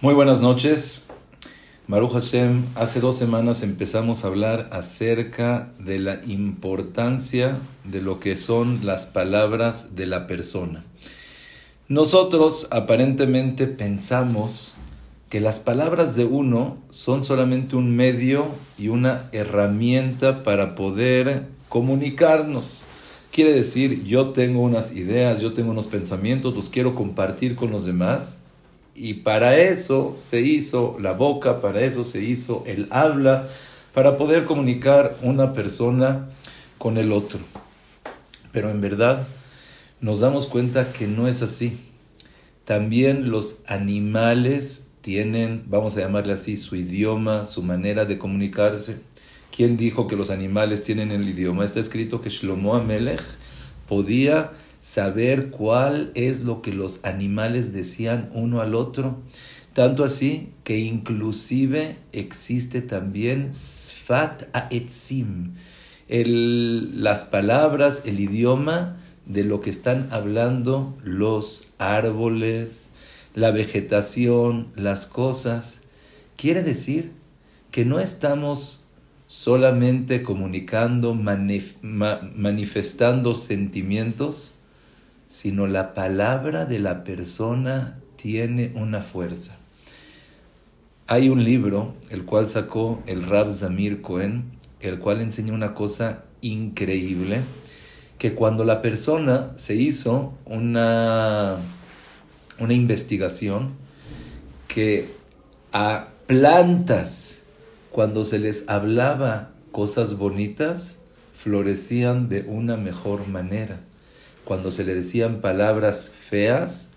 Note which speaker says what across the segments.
Speaker 1: Muy buenas noches. Maruch Hashem, hace dos semanas empezamos a hablar acerca de la importancia de lo que son las palabras de la persona. Nosotros aparentemente pensamos que las palabras de uno son solamente un medio y una herramienta para poder comunicarnos. Quiere decir, yo tengo unas ideas, yo tengo unos pensamientos, los quiero compartir con los demás y para eso se hizo la boca, para eso se hizo el habla, para poder comunicar una persona con el otro. Pero en verdad nos damos cuenta que no es así. También los animales tienen, vamos a llamarle así, su idioma, su manera de comunicarse. ¿Quién dijo que los animales tienen el idioma? Está escrito que Shlomo Amelech podía saber cuál es lo que los animales decían uno al otro. Tanto así que inclusive existe también Sfat Aetzim, el, las palabras, el idioma de lo que están hablando los árboles, la vegetación, las cosas. Quiere decir que no estamos solamente comunicando, manifestando sentimientos, sino la palabra de la persona tiene una fuerza. Hay un libro, el cual sacó el Rab Zamir Cohen, el cual enseña una cosa increíble, que cuando la persona se hizo una, una investigación, que a plantas, cuando se les hablaba cosas bonitas, florecían de una mejor manera cuando se le decían palabras feas,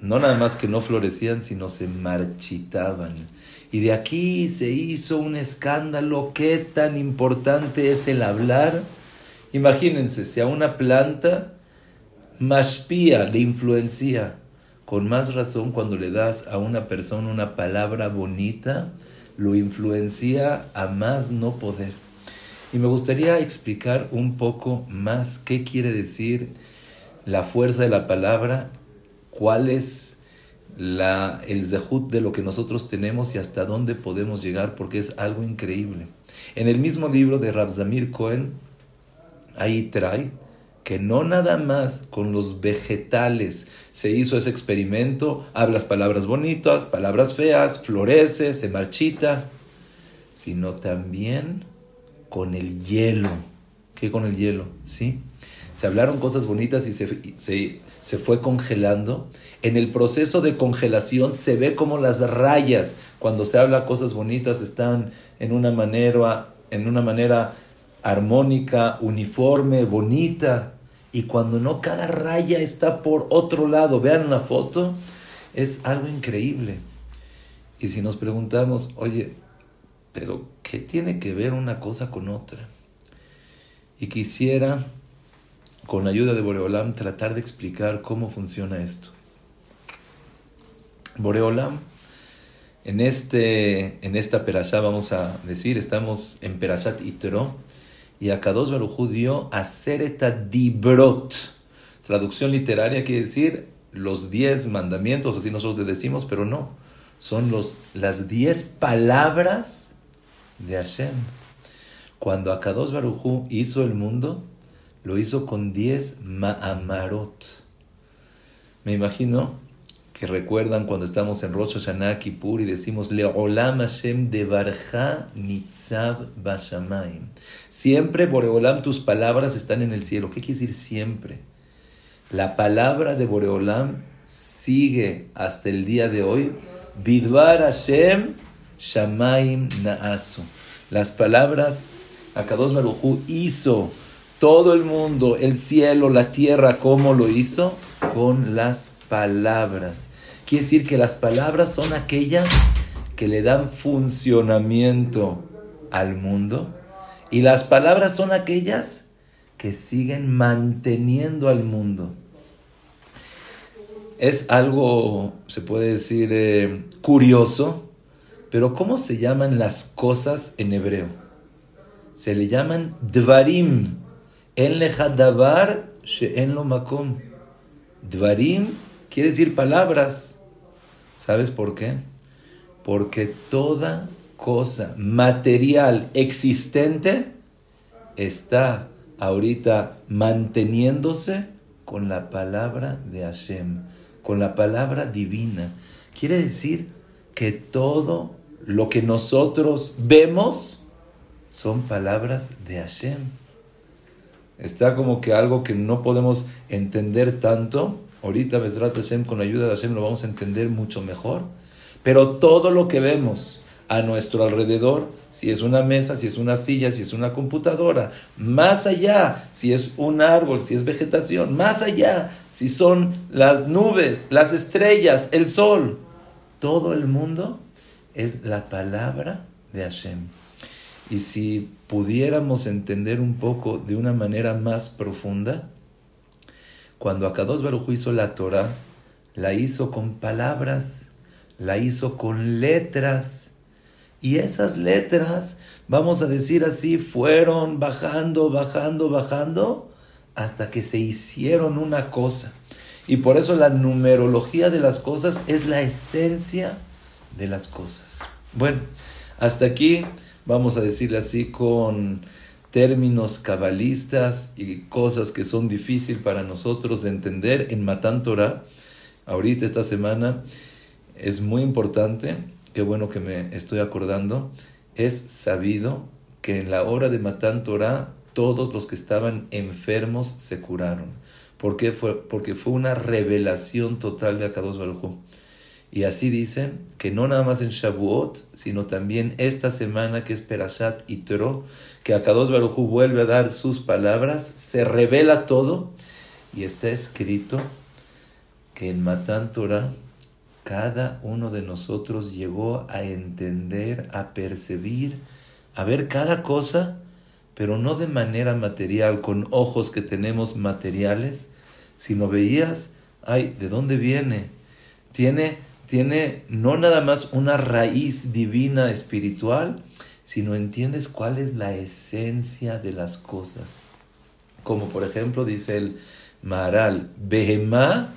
Speaker 1: no nada más que no florecían, sino se marchitaban. Y de aquí se hizo un escándalo. ¿Qué tan importante es el hablar? Imagínense, si a una planta maspía, le influencia, con más razón cuando le das a una persona una palabra bonita, lo influencia a más no poder. Y me gustaría explicar un poco más qué quiere decir la fuerza de la palabra, cuál es la, el zehut de lo que nosotros tenemos y hasta dónde podemos llegar, porque es algo increíble. En el mismo libro de Rabzamir Cohen, ahí trae que no nada más con los vegetales se hizo ese experimento, hablas palabras bonitas, palabras feas, florece, se marchita, sino también con el hielo. ¿Qué con el hielo? ¿Sí? Se hablaron cosas bonitas y se, se, se fue congelando. En el proceso de congelación se ve como las rayas, cuando se habla cosas bonitas, están en una manera, en una manera armónica, uniforme, bonita. Y cuando no, cada raya está por otro lado. Vean la foto, es algo increíble. Y si nos preguntamos, oye, pero ¿qué tiene que ver una cosa con otra? Y quisiera, con ayuda de Boreolam, tratar de explicar cómo funciona esto. Boreolam, en, este, en esta perashá, vamos a decir, estamos en Perashat Itro, y Akados Barujú dio Asereta Dibrot. Traducción literaria quiere decir los diez mandamientos, así nosotros decimos, pero no. Son los, las diez palabras de Hashem. Cuando Akados Barujú hizo el mundo, lo hizo con diez Ma'amarot. Me imagino que recuerdan cuando estamos en Rosh Hashanah Kippur y decimos Leolam Hashem de Barja Nitzav Bashamayim. Siempre, Boreolam, tus palabras están en el cielo. ¿Qué quiere decir siempre? La palabra de Boreolam sigue hasta el día de hoy. Bidvar Hashem Shamaim Naasu. Las palabras, Akados Barujú hizo todo el mundo, el cielo, la tierra, ¿cómo lo hizo? Con las palabras. Quiere decir que las palabras son aquellas que le dan funcionamiento al mundo y las palabras son aquellas que siguen manteniendo al mundo. Es algo, se puede decir, eh, curioso, pero ¿cómo se llaman las cosas en hebreo? Se le llaman dvarim. En davar en lo makom. Dvarim quiere decir palabras. ¿Sabes por qué? Porque toda cosa material existente está ahorita manteniéndose con la palabra de Hashem, con la palabra divina. Quiere decir que todo lo que nosotros vemos son palabras de Hashem. Está como que algo que no podemos entender tanto. Ahorita, Besrat Hashem, con la ayuda de Hashem, lo vamos a entender mucho mejor. Pero todo lo que vemos a nuestro alrededor, si es una mesa, si es una silla, si es una computadora, más allá, si es un árbol, si es vegetación, más allá, si son las nubes, las estrellas, el sol, todo el mundo es la palabra de Hashem. Y si pudiéramos entender un poco de una manera más profunda, cuando Akados Baruj hizo la Torah, la hizo con palabras, la hizo con letras. Y esas letras, vamos a decir así, fueron bajando, bajando, bajando, hasta que se hicieron una cosa. Y por eso la numerología de las cosas es la esencia de las cosas. Bueno, hasta aquí vamos a decirle así con términos cabalistas y cosas que son difíciles para nosotros de entender en Matan Torah. Ahorita esta semana es muy importante, qué bueno que me estoy acordando, es sabido que en la hora de Matan Torah todos los que estaban enfermos se curaron. ¿Por qué? Fue, porque fue una revelación total de Akados Baruj y así dicen que no nada más en Shavuot, sino también esta semana que es Perashat Itro, que Akados Barujú vuelve a dar sus palabras, se revela todo y está escrito que en Matan Torah cada uno de nosotros llegó a entender, a percibir, a ver cada cosa, pero no de manera material, con ojos que tenemos materiales, sino veías, ay, ¿de dónde viene? Tiene tiene no nada más una raíz divina espiritual, sino entiendes cuál es la esencia de las cosas. Como por ejemplo dice el Maharal, Behemá,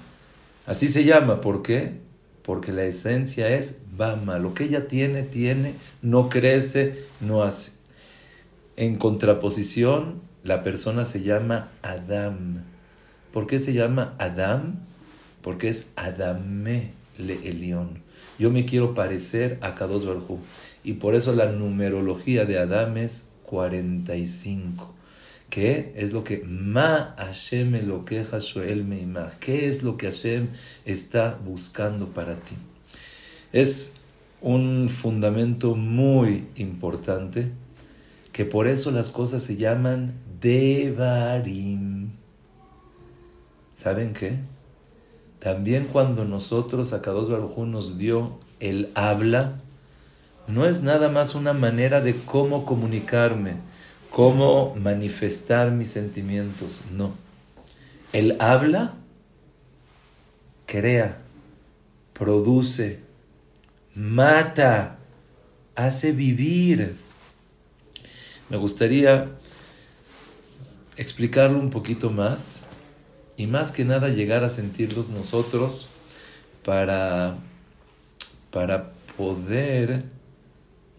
Speaker 1: así se llama, ¿por qué? Porque la esencia es Bama, lo que ella tiene, tiene, no crece, no hace. En contraposición, la persona se llama Adam. ¿Por qué se llama Adam? Porque es Adamé le Elión. Yo me quiero parecer a Kadosh Barjú. Y por eso la numerología de Adán es 45. ¿Qué es lo que Ma Hashem lo queja Meimah? ¿Qué es lo que Hashem está buscando para ti? Es un fundamento muy importante que por eso las cosas se llaman Devarim. ¿Saben qué? También cuando nosotros, a Kadosh Barujú nos dio el habla, no es nada más una manera de cómo comunicarme, cómo manifestar mis sentimientos, no. El habla crea, produce, mata, hace vivir. Me gustaría explicarlo un poquito más y más que nada llegar a sentirlos nosotros para, para poder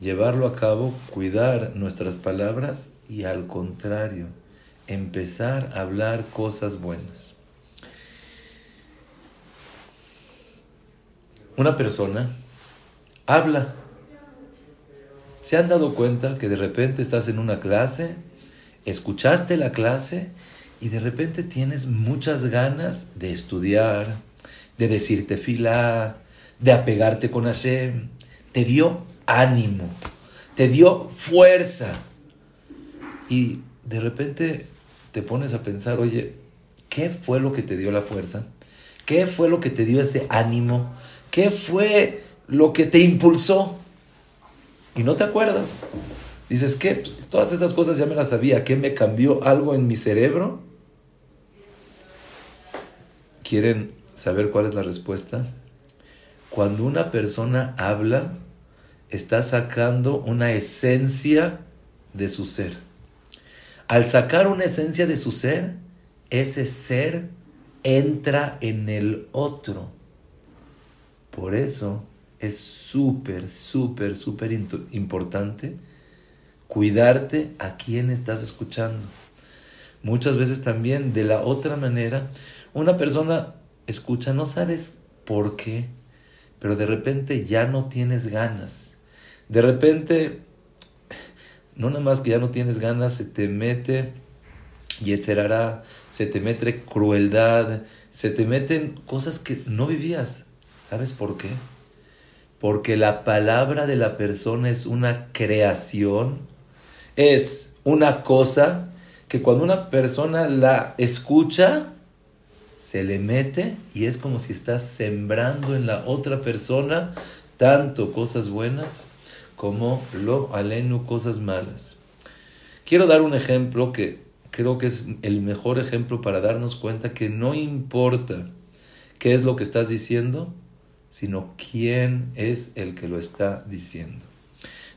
Speaker 1: llevarlo a cabo, cuidar nuestras palabras y al contrario, empezar a hablar cosas buenas. Una persona habla. ¿Se han dado cuenta que de repente estás en una clase, escuchaste la clase y de repente tienes muchas ganas de estudiar, de decirte fila, de apegarte con Hashem. Te dio ánimo, te dio fuerza. Y de repente te pones a pensar, oye, ¿qué fue lo que te dio la fuerza? ¿Qué fue lo que te dio ese ánimo? ¿Qué fue lo que te impulsó? Y no te acuerdas. Dices, ¿qué? Pues, todas estas cosas ya me las sabía. ¿Qué me cambió algo en mi cerebro? ¿Quieren saber cuál es la respuesta? Cuando una persona habla, está sacando una esencia de su ser. Al sacar una esencia de su ser, ese ser entra en el otro. Por eso es súper, súper, súper importante cuidarte a quién estás escuchando. Muchas veces también de la otra manera, una persona escucha, no sabes por qué, pero de repente ya no tienes ganas. De repente, no nada más que ya no tienes ganas, se te mete y etcétera, se te mete crueldad, se te meten cosas que no vivías. ¿Sabes por qué? Porque la palabra de la persona es una creación, es una cosa que cuando una persona la escucha, se le mete y es como si estás sembrando en la otra persona tanto cosas buenas como lo alenu cosas malas. Quiero dar un ejemplo que creo que es el mejor ejemplo para darnos cuenta que no importa qué es lo que estás diciendo, sino quién es el que lo está diciendo.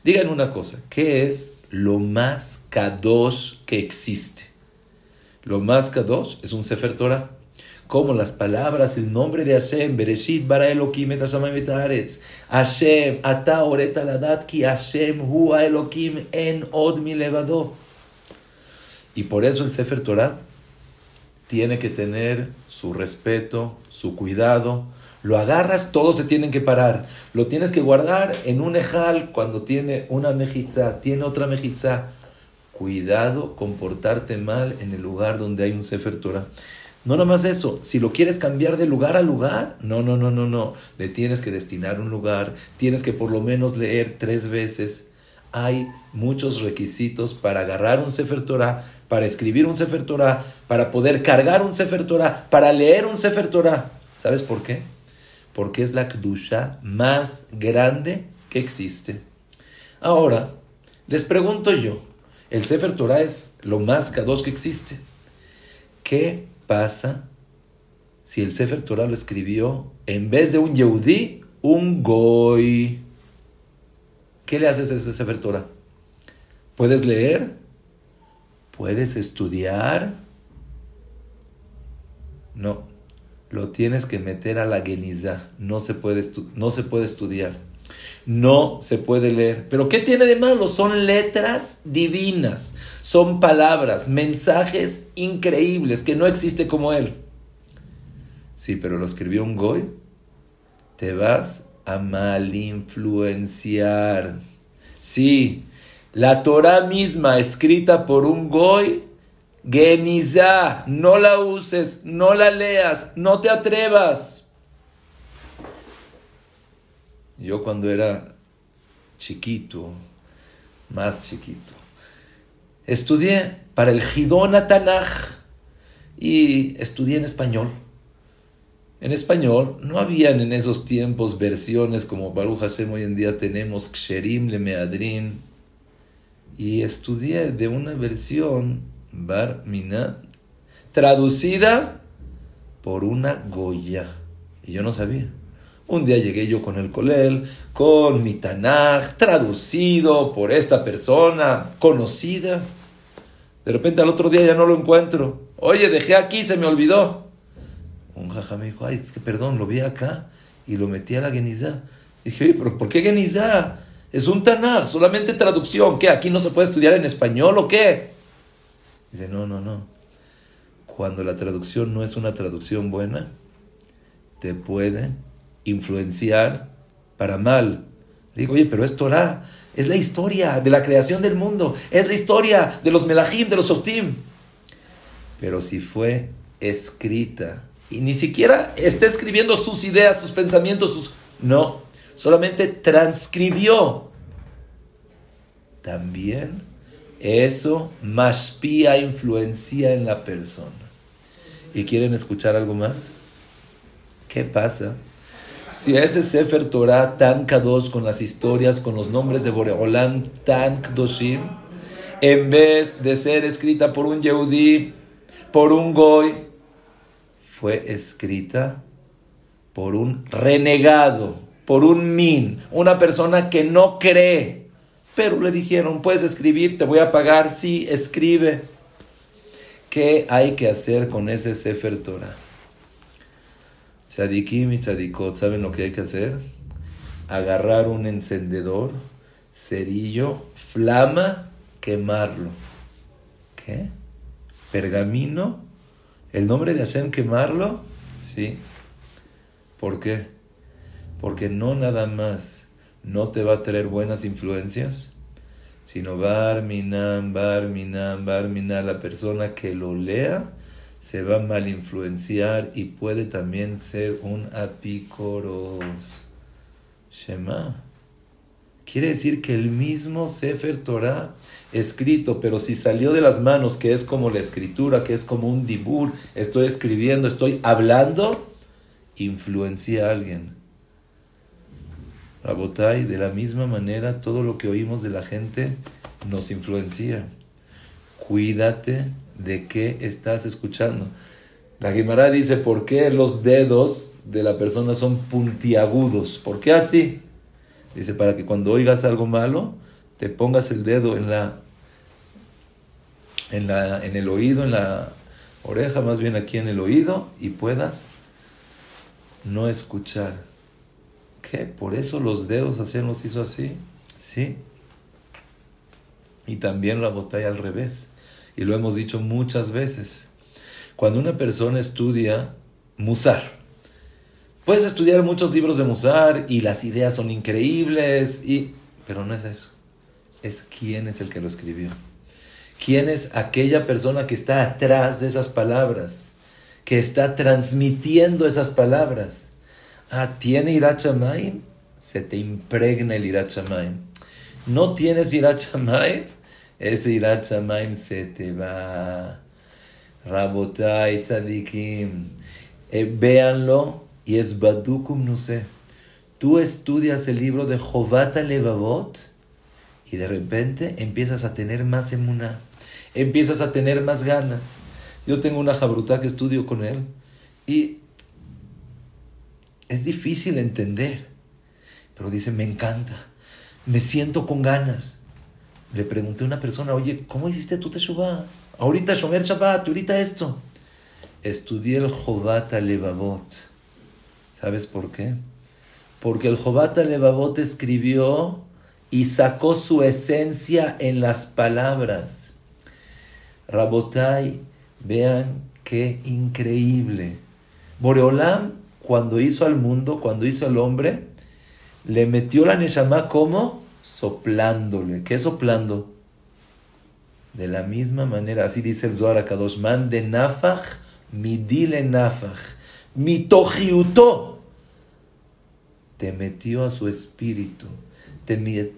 Speaker 1: Digan una cosa, ¿qué es lo más kadosh que existe? Lo más kadosh es un Sefer Torah como las palabras, el nombre de Hashem, Bereshit bara Elohim et Hashamayim et haaretz, Hashem, ata oreta ladat ki Hashem hu Elohim en od mi levado. Y por eso el Sefer Torah tiene que tener su respeto, su cuidado. Lo agarras, todos se tienen que parar. Lo tienes que guardar en un ejal cuando tiene una mejizá, tiene otra mejizá. Cuidado comportarte mal en el lugar donde hay un Sefer Torah. No nomás eso, si lo quieres cambiar de lugar a lugar, no, no, no, no, no. Le tienes que destinar un lugar, tienes que por lo menos leer tres veces. Hay muchos requisitos para agarrar un Sefer Torah, para escribir un Sefer Torah, para poder cargar un Sefer Torah, para leer un Sefer Torah. ¿Sabes por qué? Porque es la Kdusha más grande que existe. Ahora, les pregunto yo, el Sefer Torah es lo más Kadosh que existe. ¿Qué pasa si el Sefer Torah lo escribió en vez de un Yehudí, un Goy? ¿Qué le haces a ese Sefer Torah? ¿Puedes leer? ¿Puedes estudiar? No, lo tienes que meter a la geniza. No se puede, no se puede estudiar. No se puede leer. Pero ¿qué tiene de malo? Son letras divinas, son palabras, mensajes increíbles que no existe como él. Sí, pero lo escribió un goy. Te vas a malinfluenciar. Sí, la Torah misma escrita por un goy, geniza, no la uses, no la leas, no te atrevas. Yo cuando era chiquito, más chiquito, estudié para el Hidon Tanaj y estudié en español. En español no habían en esos tiempos versiones como Baruch Hashem hoy en día tenemos Ksherim le Meadrin y estudié de una versión Bar traducida por una Goya y yo no sabía. Un día llegué yo con el colel, con mi Tanaj, traducido por esta persona conocida. De repente al otro día ya no lo encuentro. Oye, dejé aquí, se me olvidó. Un jaja me dijo, ay, es que perdón, lo vi acá y lo metí a la Genizá. Dije, oye, pero ¿por qué Genizá? Es un Tanaj, solamente traducción. ¿Qué? ¿Aquí no se puede estudiar en español o qué? Dice, no, no, no. Cuando la traducción no es una traducción buena, te puede influenciar para mal. digo, oye, pero es Torah, es la historia de la creación del mundo, es la historia de los melahim, de los softim. Pero si fue escrita y ni siquiera está escribiendo sus ideas, sus pensamientos, sus... No, solamente transcribió. También eso más pía influencia en la persona. ¿Y quieren escuchar algo más? ¿Qué pasa? Si ese Sefer Torah tan kadosh con las historias, con los nombres de Boreolam tan kadoshim, en vez de ser escrita por un Yehudi, por un Goy, fue escrita por un renegado, por un min, una persona que no cree. Pero le dijeron, puedes escribir, te voy a pagar, sí, escribe. ¿Qué hay que hacer con ese Sefer Torah? Tzadikim y ¿saben lo que hay que hacer? agarrar un encendedor, cerillo, flama, quemarlo. ¿Qué? Pergamino, el nombre de Hashem quemarlo, sí. ¿Por qué? Porque no nada más no te va a traer buenas influencias, sino Barminan, Barminan, Barminan, la persona que lo lea se va a mal influenciar y puede también ser un apicoros. Shema. Quiere decir que el mismo Sefer Torah escrito, pero si salió de las manos, que es como la escritura, que es como un dibur, estoy escribiendo, estoy hablando, influencia a alguien. Rabotai, de la misma manera, todo lo que oímos de la gente nos influencia. Cuídate de qué estás escuchando. La Guimara dice, ¿por qué los dedos de la persona son puntiagudos? ¿Por qué así? Dice, para que cuando oigas algo malo, te pongas el dedo en la, en la, en el oído, en la oreja, más bien aquí en el oído, y puedas no escuchar. ¿Qué? Por eso los dedos hacían los hizo así. Sí. Y también la botella al revés. Y lo hemos dicho muchas veces. Cuando una persona estudia Musar, puedes estudiar muchos libros de Musar y las ideas son increíbles, y, pero no es eso. Es quién es el que lo escribió. ¿Quién es aquella persona que está atrás de esas palabras? Que está transmitiendo esas palabras. Ah, ¿tiene Irachamaim? Se te impregna el Irachamaim. ¿No tienes Irachamaim? Ese Irat se te va. Rabotai, tzadikim. Véanlo y es Badukum, no. Tú estudias el libro de Jovata Levavot y de repente empiezas a tener más emuna, empiezas a tener más ganas. Yo tengo una jabruta que estudio con él y es difícil entender, pero dice, me encanta, me siento con ganas le pregunté a una persona, oye, ¿cómo hiciste tú Teshuvah? Ahorita Shomer Shabbat, ahorita esto. Estudié el Jobata Levavot. ¿Sabes por qué? Porque el Jobata Levavot escribió y sacó su esencia en las palabras. Rabotai, vean qué increíble. Boreolam, cuando hizo al mundo, cuando hizo al hombre, le metió la Neshama como soplándole. ¿Qué soplando? De la misma manera, así dice el Zohar Kadosh, man de nafach, midile nafach, mitojiuto. Te metió a su espíritu, te,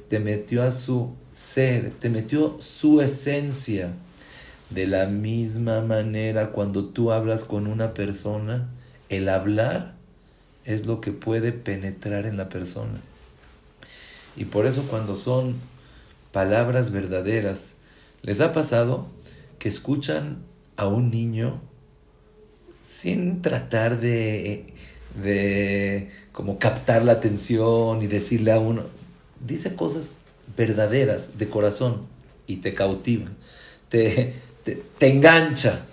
Speaker 1: te metió a su ser, te metió su esencia. De la misma manera, cuando tú hablas con una persona, el hablar es lo que puede penetrar en la persona. Y por eso cuando son palabras verdaderas, ¿les ha pasado que escuchan a un niño sin tratar de, de como captar la atención y decirle a uno, dice cosas verdaderas de corazón y te cautivan, te, te, te engancha,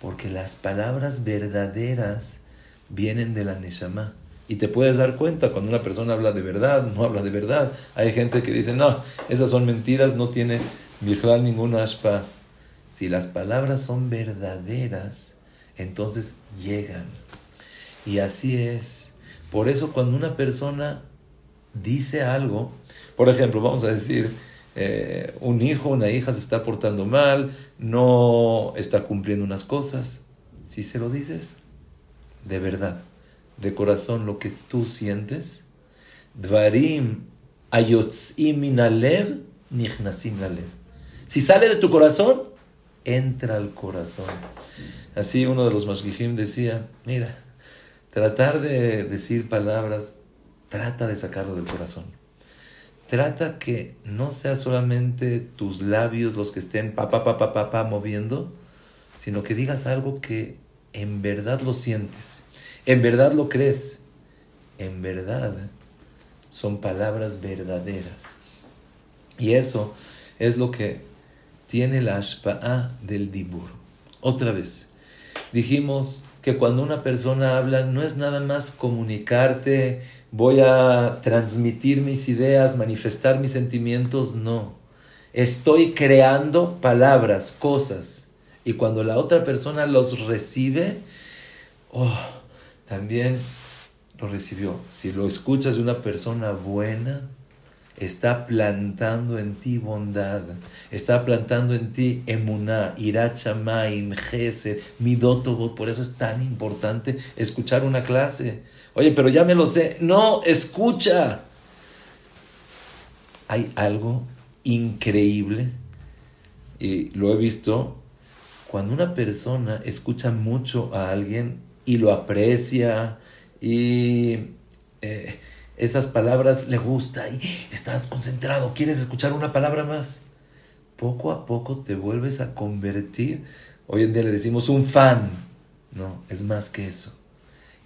Speaker 1: porque las palabras verdaderas vienen de la Neshama. Y te puedes dar cuenta cuando una persona habla de verdad, no habla de verdad. Hay gente que dice, no, esas son mentiras, no tiene ningún ninguna aspa. Si las palabras son verdaderas, entonces llegan. Y así es. Por eso cuando una persona dice algo, por ejemplo, vamos a decir, eh, un hijo, una hija se está portando mal, no está cumpliendo unas cosas, si se lo dices, de verdad de corazón lo que tú sientes, dvarim ayotzim minalev nichnasim lalev. Si sale de tu corazón, entra al corazón. Así uno de los mashgihim decía, mira, tratar de decir palabras, trata de sacarlo del corazón. Trata que no sea solamente tus labios los que estén pa pa pa pa pa, pa moviendo, sino que digas algo que en verdad lo sientes ¿En verdad lo crees? En verdad son palabras verdaderas. Y eso es lo que tiene la ashpa'a del dibur. Otra vez, dijimos que cuando una persona habla no es nada más comunicarte voy a transmitir mis ideas, manifestar mis sentimientos, no. Estoy creando palabras, cosas. Y cuando la otra persona los recibe, oh, también lo recibió. Si lo escuchas de una persona buena, está plantando en ti bondad, está plantando en ti emuná, irachamaim, gesed, midotobo. Por eso es tan importante escuchar una clase. Oye, pero ya me lo sé. No, escucha. Hay algo increíble, y lo he visto, cuando una persona escucha mucho a alguien y lo aprecia y... Eh, esas palabras le gusta y estás concentrado, quieres escuchar una palabra más. Poco a poco te vuelves a convertir. Hoy en día le decimos un fan. No, es más que eso.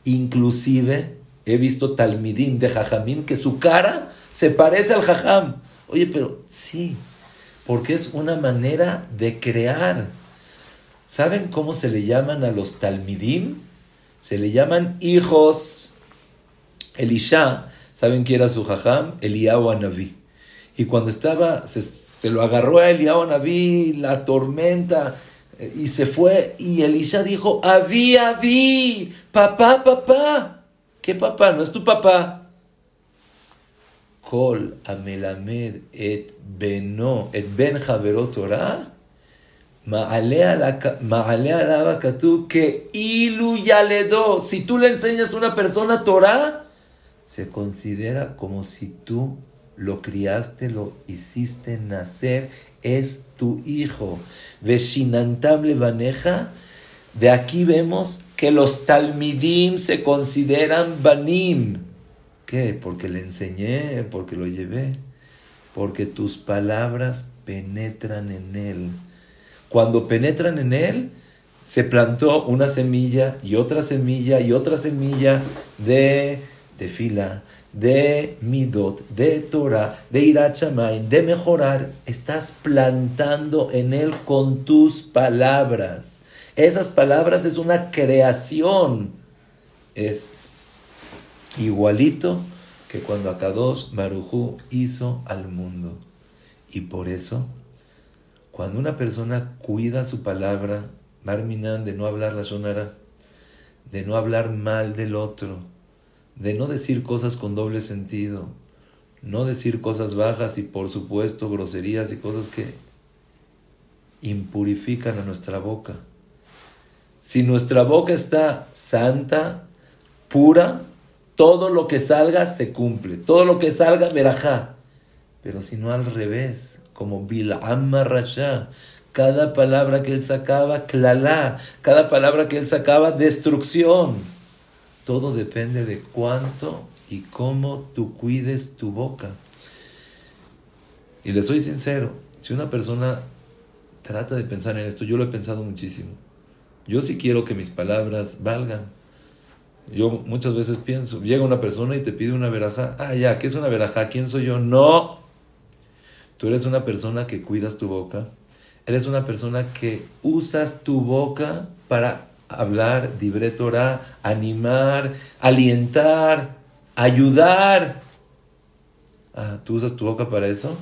Speaker 1: Inclusive he visto talmidim de jajamim que su cara se parece al jajam. Oye, pero sí, porque es una manera de crear. ¿Saben cómo se le llaman a los talmidim? Se le llaman hijos. Elisha ¿Saben quién era su jajam? Eliyahu Anabí. Y cuando estaba, se, lo agarró a Eliyahu Anabí, la tormenta, eh, y se fue. Y Elisha dijo, Avi, Avi, papá, papá. ¿Qué papá? No es tu papá. Kol amelamed et beno, et ben javerot Torah. Que ilu yaledo. Si tú le enseñas a una persona Torah, se considera como si tú lo criaste, lo hiciste nacer, es tu hijo. Veshinantable baneja. De aquí vemos que los talmidim se consideran banim. ¿Qué? Porque le enseñé, porque lo llevé. Porque tus palabras penetran en él. Cuando penetran en él, se plantó una semilla y otra semilla y otra semilla de fila, de midot, de Torah, de irachamay, de mejorar, estás plantando en él con tus palabras. Esas palabras es una creación. Es igualito que cuando Akadosh Barujú hizo al mundo. Y por eso, cuando una persona cuida su palabra, Barminan, de no hablar la sonara, de no hablar mal del otro, de no decir cosas con doble sentido, no decir cosas bajas y por supuesto groserías y cosas que impurifican a nuestra boca. Si nuestra boca está santa, pura, todo lo que salga se cumple, todo lo que salga verajá. Pero si no al revés, como Bil'am Rasha, cada palabra que él sacaba, clalá, cada palabra que él sacaba, destrucción. Todo depende de cuánto y cómo tú cuides tu boca. Y le soy sincero, si una persona trata de pensar en esto, yo lo he pensado muchísimo. Yo sí quiero que mis palabras valgan. Yo muchas veces pienso, llega una persona y te pide una veraja. Ah, ya, ¿qué es una veraja? ¿Quién soy yo? No. Tú eres una persona que cuidas tu boca. Eres una persona que usas tu boca para hablar, dibre animar, alientar, ayudar. Ah, ¿Tú usas tu boca para eso?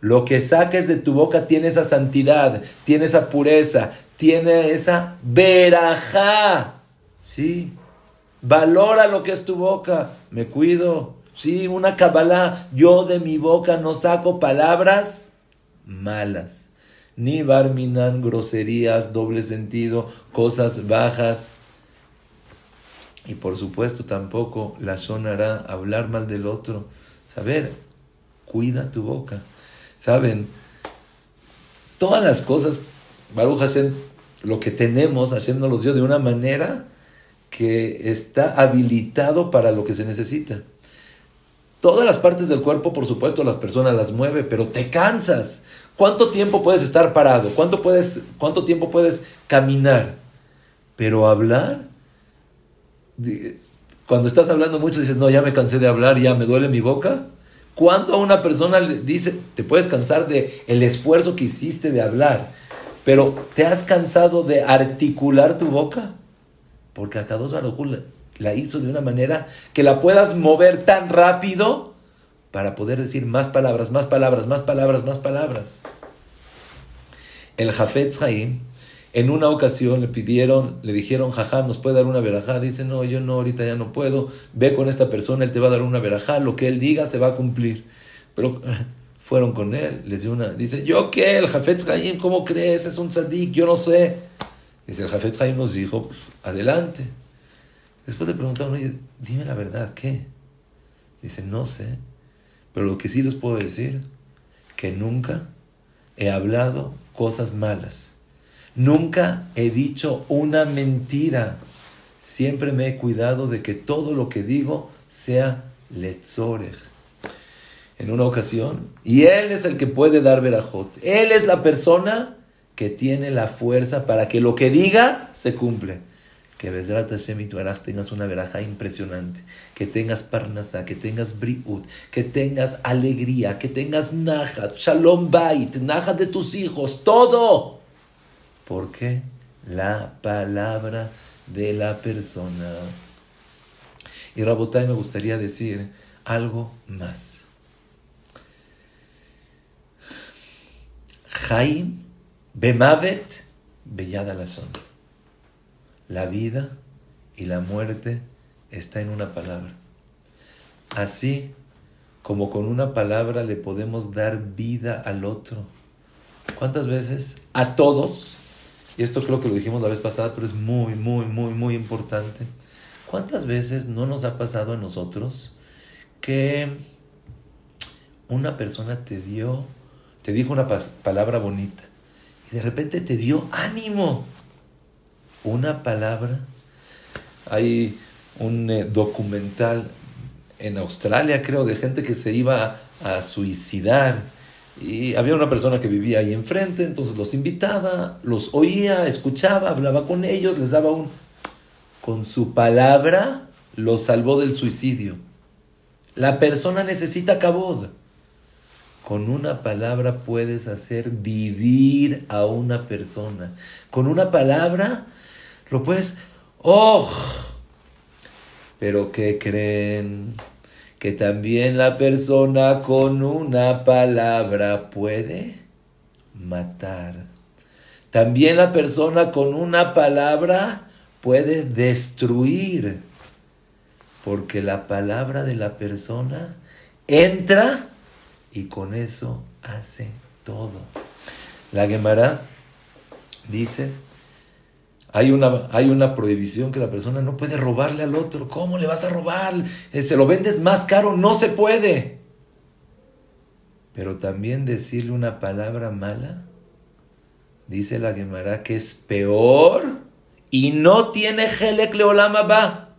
Speaker 1: Lo que saques de tu boca tiene esa santidad, tiene esa pureza, tiene esa verajá. Sí, valora lo que es tu boca. Me cuido. Sí, una cabalá. Yo de mi boca no saco palabras malas ni barminan groserías, doble sentido, cosas bajas. Y por supuesto tampoco la sonará hablar mal del otro. Saber, cuida tu boca. Saben, todas las cosas, Baruch Hashem, lo que tenemos, Hashem nos los de una manera que está habilitado para lo que se necesita. Todas las partes del cuerpo, por supuesto, las personas las mueve, pero te cansas. ¿Cuánto tiempo puedes estar parado? ¿Cuánto, puedes, cuánto tiempo puedes caminar? Pero hablar, cuando estás hablando mucho dices, no, ya me cansé de hablar, ya me duele mi boca. Cuando a una persona le dice, te puedes cansar de el esfuerzo que hiciste de hablar, pero ¿te has cansado de articular tu boca? Porque a le, la hizo de una manera que la puedas mover tan rápido para poder decir más palabras, más palabras, más palabras, más palabras. El Jafetz Haim, en una ocasión le pidieron, le dijeron, jajam, ¿nos puede dar una verajá? Dice, no, yo no, ahorita ya no puedo. Ve con esta persona, él te va a dar una verajá, lo que él diga se va a cumplir. Pero fueron con él, les dio una, dice, ¿yo qué? El Jafetz Haim, ¿cómo crees? Es un tzadik, yo no sé. Dice, el Jafetz Haim nos dijo, pues, adelante. Después le preguntaron, oye, dime la verdad, ¿qué? Dice, no sé, pero lo que sí les puedo decir, que nunca he hablado cosas malas. Nunca he dicho una mentira. Siempre me he cuidado de que todo lo que digo sea letzorech. En una ocasión, y él es el que puede dar verajot. Él es la persona que tiene la fuerza para que lo que diga se cumple que Bezrat Hashem tengas una veraja impresionante, que tengas parnasa, que tengas briut, que tengas alegría, que tengas najat, shalom bait, najat de tus hijos, todo. Porque la palabra de la persona. Y Rabotai me gustaría decir algo más. Jaim bemavet bellada la zona. La vida y la muerte está en una palabra. Así como con una palabra le podemos dar vida al otro. ¿Cuántas veces? A todos. Y esto creo que lo dijimos la vez pasada, pero es muy, muy, muy, muy importante. ¿Cuántas veces no nos ha pasado a nosotros que una persona te dio, te dijo una palabra bonita y de repente te dio ánimo? Una palabra. Hay un eh, documental en Australia, creo, de gente que se iba a, suicidar. Y había una persona que vivía ahí enfrente, entonces los invitaba, los oía, escuchaba, hablaba con ellos, les daba un... Con su palabra lo salvó del suicidio. La persona necesita cabod. Con una palabra puedes hacer vivir a una persona. Con una palabra lo puedes, ¡oh! Pero ¿qué creen? Que también la persona con una palabra puede matar. También la persona con una palabra puede destruir. Porque la palabra de la persona entra y con eso hace todo. La Gemara dice hay una, hay una prohibición que la persona no puede robarle al otro. ¿Cómo le vas a robar? Eh, se lo vendes más caro, no se puede. Pero también decirle una palabra mala, dice la Gemara que es peor y no tiene Helek Leolama va.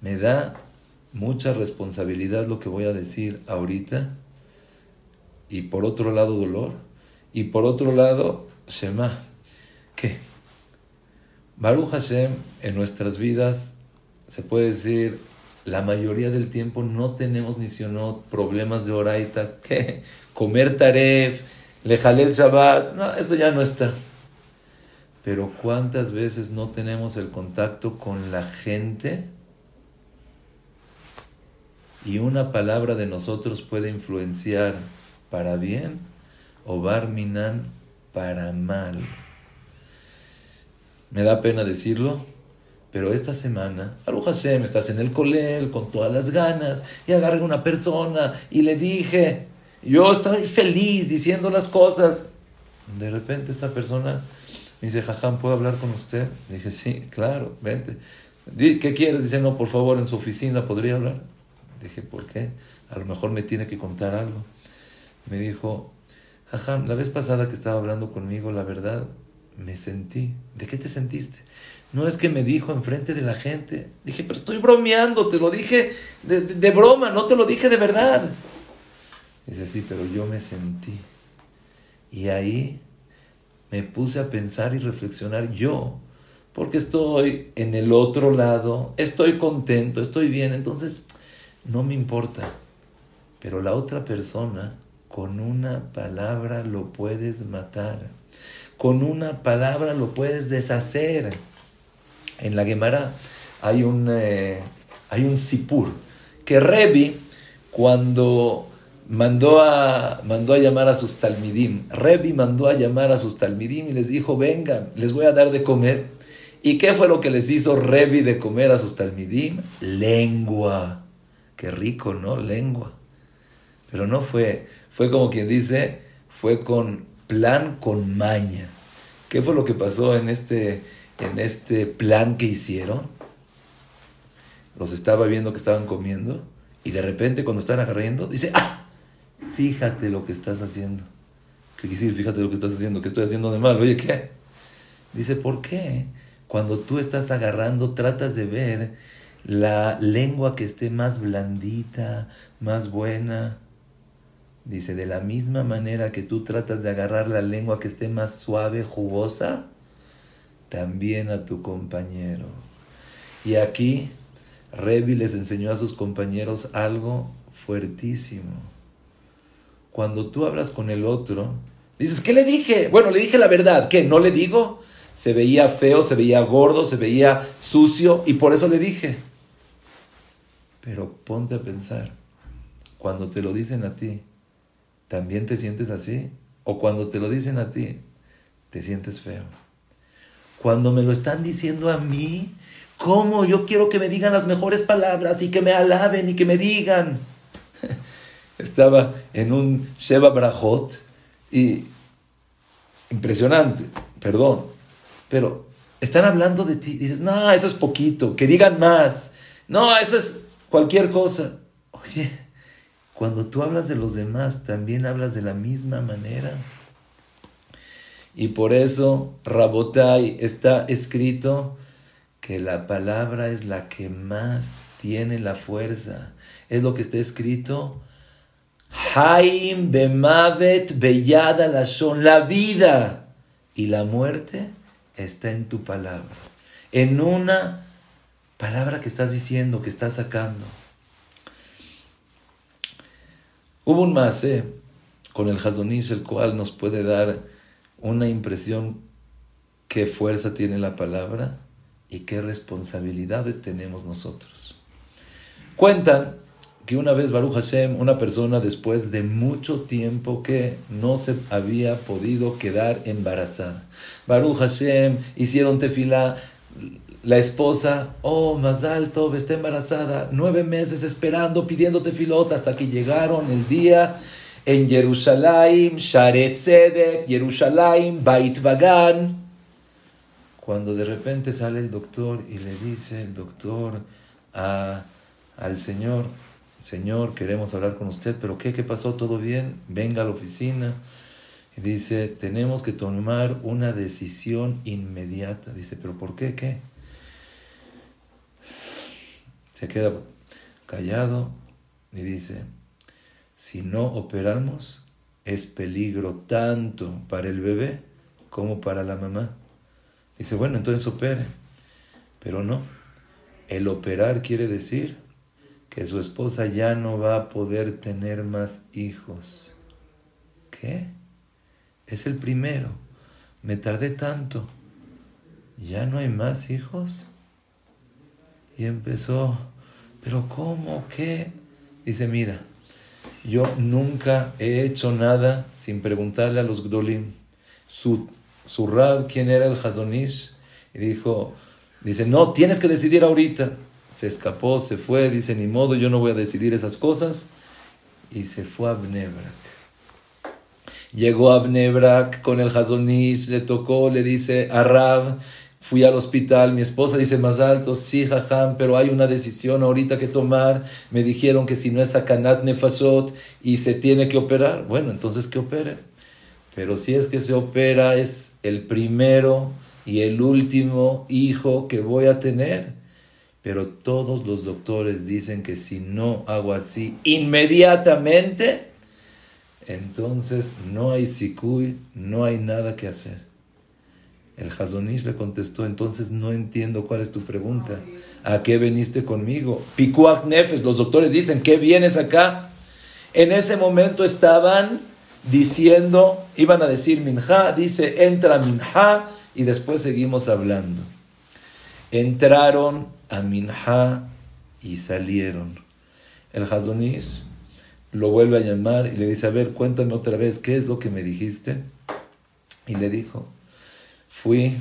Speaker 1: Me da mucha responsabilidad lo que voy a decir ahorita. Y por otro lado, dolor. Y por otro lado, Shema ¿Qué? Baruch Hashem, en nuestras vidas, se puede decir, la mayoría del tiempo no tenemos ni no problemas de oraita, ¿qué? Comer taref, lejalel Shabbat, no, eso ya no está. Pero ¿cuántas veces no tenemos el contacto con la gente? Y una palabra de nosotros puede influenciar para bien o barminan para mal. Me da pena decirlo, pero esta semana, Aruj Hashem, estás en el colel con todas las ganas y agarré una persona y le dije, yo estaba feliz diciendo las cosas. De repente esta persona me dice, Jajam, ¿puedo hablar con usted? Le dije, sí, claro, vente. ¿Qué quieres? Dice, no, por favor, en su oficina podría hablar. Dije, ¿por qué? A lo mejor me tiene que contar algo. Me dijo, Jajam, la vez pasada que estaba hablando conmigo, la verdad, me sentí. ¿De qué te sentiste? No es que me dijo enfrente de la gente. Dije, pero estoy bromeando, te lo dije de, broma, no te lo dije de verdad. Dice, sí, pero yo me sentí. Y ahí me puse a pensar y reflexionar yo, porque estoy en el otro lado, estoy contento, estoy bien, entonces no me importa. Pero la otra persona, con una palabra lo puedes matar con una palabra lo puedes deshacer. En la Gemara hay un, eh, hay un sipur, que Revi, cuando mandó a, mandó a llamar a sus talmidim, Revi mandó a llamar a sus talmidim y les dijo, vengan, les voy a dar de comer. ¿Y qué fue lo que les hizo Revi de comer a sus talmidim? Lengua. Qué rico, ¿no? Lengua. Pero no fue, fue como quien dice, fue con plan, con maña. ¿Qué fue lo que pasó en este, en este plan que hicieron? Los estaba viendo que estaban comiendo y de repente cuando estaban agarrando, dice, ah, fíjate lo que estás haciendo. ¿Qué quiere decir? Fíjate lo que estás haciendo, ¿qué estoy haciendo de mal? Oye, ¿qué? Dice, ¿por qué? Cuando tú estás agarrando, tratas de ver la lengua que esté más blandita, más buena. Dice, de la misma manera que tú tratas de agarrar la lengua que esté más suave, jugosa, también a tu compañero. Y aquí Revi les enseñó a sus compañeros algo fuertísimo. Cuando tú hablas con el otro, dices, ¿qué le dije? Bueno, le dije la verdad. ¿Qué? ¿No le digo? Se veía feo, se veía gordo, se veía sucio y por eso le dije. Pero ponte a pensar, cuando te lo dicen a ti, ¿también te sientes así? O cuando te lo dicen a ti, te sientes feo. Cuando me lo están diciendo a mí, ¿cómo? Yo quiero que me digan las mejores palabras y que me alaben y que me digan. Estaba en un Sheba Brajot y impresionante, perdón, pero están hablando de ti. Dices, no, eso es poquito, que digan más. No, eso es cualquier cosa. Oye, cuando tú hablas de los demás, también hablas de la misma manera. Y por eso, Rabotai, está escrito que la palabra es la que más tiene la fuerza. Es lo que está escrito. Haim bemavet beyada lashon. La vida y la muerte está en tu palabra. En una palabra que estás diciendo, que estás sacando. Hubo un mase con el Hazonish, el cual nos puede dar una impresión qué fuerza tiene la palabra y qué responsabilidad tenemos nosotros. Cuentan que una vez Baruch Hashem, una persona después de mucho tiempo que no se había podido quedar embarazada. Baruch Hashem hicieron tefilá, la esposa, oh, más alto, está embarazada, nueve meses esperando, pidiéndote filota, hasta que llegaron el día en Jerusalén, Sharet Tzedek, Jerusalén, Bait Bagan. Cuando de repente sale el doctor y le dice el doctor a, al Señor, Señor, queremos hablar con usted, pero ¿qué? ¿Qué pasó? ¿Todo bien? Venga a la oficina. Dice, tenemos que tomar una decisión inmediata. Dice, ¿pero por qué? ¿Qué? Se queda callado y dice, si no operamos, es peligro tanto para el bebé como para la mamá. Dice, bueno, entonces opere. Pero no, el operar quiere decir que su esposa ya no va a poder tener más hijos. ¿Qué? Es el primero. Me tardé tanto. ¿Ya no hay más hijos? Y empezó pero ¿cómo? ¿Qué? Dice, mira, yo nunca he hecho nada sin preguntarle a los Gdolim. Su, su Rab, ¿quién era el Hazonish? Y dijo, dice, no, tienes que decidir ahorita. Se escapó, se fue, dice, ni modo, yo no voy a decidir esas cosas. Y se fue a Bnebrak. Llegó a con el Hazonish, le tocó, le dice a Rab, Fui al hospital, mi esposa dice más alto, sí, jajam, pero hay una decisión ahorita que tomar. Me dijeron que si no es sakanat nefashot y se tiene que operar, bueno, entonces que opere. Pero si es que se opera, es el primero y el último hijo que voy a tener. Pero todos los doctores dicen que si no hago así inmediatamente, entonces no hay sikui, no hay nada que hacer. El Hazonish le contestó, entonces no entiendo cuál es tu pregunta. ¿A qué veniste conmigo? Pikuach Nefes, los doctores dicen, ¿qué vienes acá? En ese momento estaban diciendo, iban a decir Minja, dice, entra Minja, y después seguimos hablando. Entraron a Minha y salieron. El Hazonish lo vuelve a llamar y le dice, a ver, cuéntame otra vez, ¿qué es lo que me dijiste? Y le dijo, fui